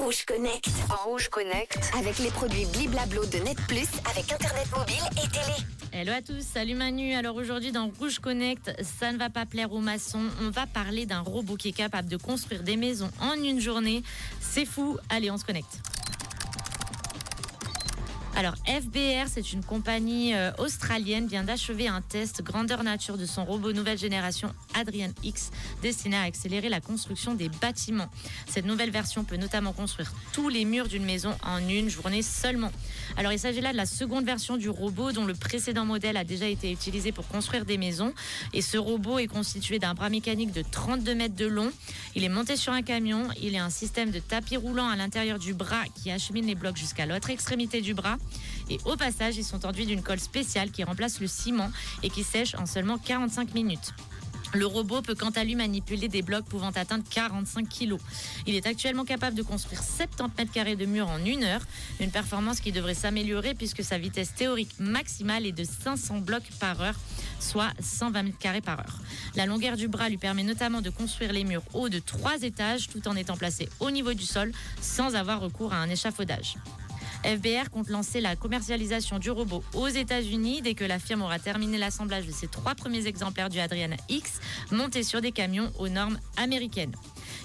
Rouge Connect. Rouge Connect. Avec les produits Bliblablo de Net Plus avec Internet mobile et télé. Hello à tous, salut Manu. Alors aujourd'hui dans Rouge Connect, ça ne va pas plaire aux maçons. On va parler d'un robot qui est capable de construire des maisons en une journée. C'est fou. Allez, on se connecte. Alors FBR, c'est une compagnie euh, australienne, vient d'achever un test grandeur nature de son robot nouvelle génération Adrian X, destiné à accélérer la construction des bâtiments. Cette nouvelle version peut notamment construire tous les murs d'une maison en une journée seulement. Alors il s'agit là de la seconde version du robot dont le précédent modèle a déjà été utilisé pour construire des maisons. Et ce robot est constitué d'un bras mécanique de 32 mètres de long. Il est monté sur un camion. Il a un système de tapis roulant à l'intérieur du bras qui achemine les blocs jusqu'à l'autre extrémité du bras. Et au passage, ils sont enduits d'une colle spéciale qui remplace le ciment et qui sèche en seulement 45 minutes. Le robot peut quant à lui manipuler des blocs pouvant atteindre 45 kg. Il est actuellement capable de construire 70 mètres carrés de mur en une heure, une performance qui devrait s'améliorer puisque sa vitesse théorique maximale est de 500 blocs par heure, soit 120 mètres carrés par heure. La longueur du bras lui permet notamment de construire les murs hauts de 3 étages tout en étant placé au niveau du sol sans avoir recours à un échafaudage. FBR compte lancer la commercialisation du robot aux États-Unis dès que la firme aura terminé l'assemblage de ses trois premiers exemplaires du Adriana X montés sur des camions aux normes américaines.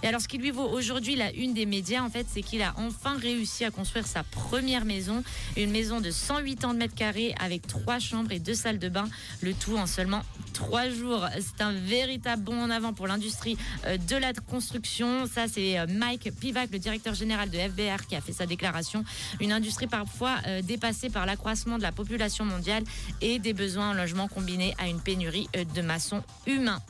Et alors, ce qui lui vaut aujourd'hui la une des médias, en fait, c'est qu'il a enfin réussi à construire sa première maison, une maison de 108 ans de mètres carrés avec trois chambres et deux salles de bain, le tout en seulement trois jours. C'est un véritable bond en avant pour l'industrie euh, de la construction. Ça, c'est euh, Mike Pivac, le directeur général de FBR, qui a fait sa déclaration. Une industrie parfois euh, dépassée par l'accroissement de la population mondiale et des besoins en logement combinés à une pénurie de maçons humains.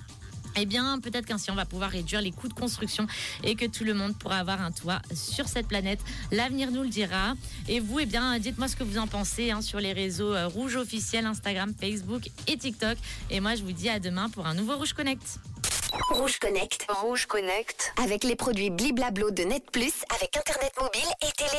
Eh bien, peut-être qu'ainsi on va pouvoir réduire les coûts de construction et que tout le monde pourra avoir un toit sur cette planète. L'avenir nous le dira. Et vous, eh bien, dites-moi ce que vous en pensez hein, sur les réseaux euh, Rouge officiels, Instagram, Facebook et TikTok. Et moi, je vous dis à demain pour un nouveau Rouge Connect. Rouge Connect. Rouge Connect. Avec les produits Bliblablo de Net Plus avec Internet mobile et télé.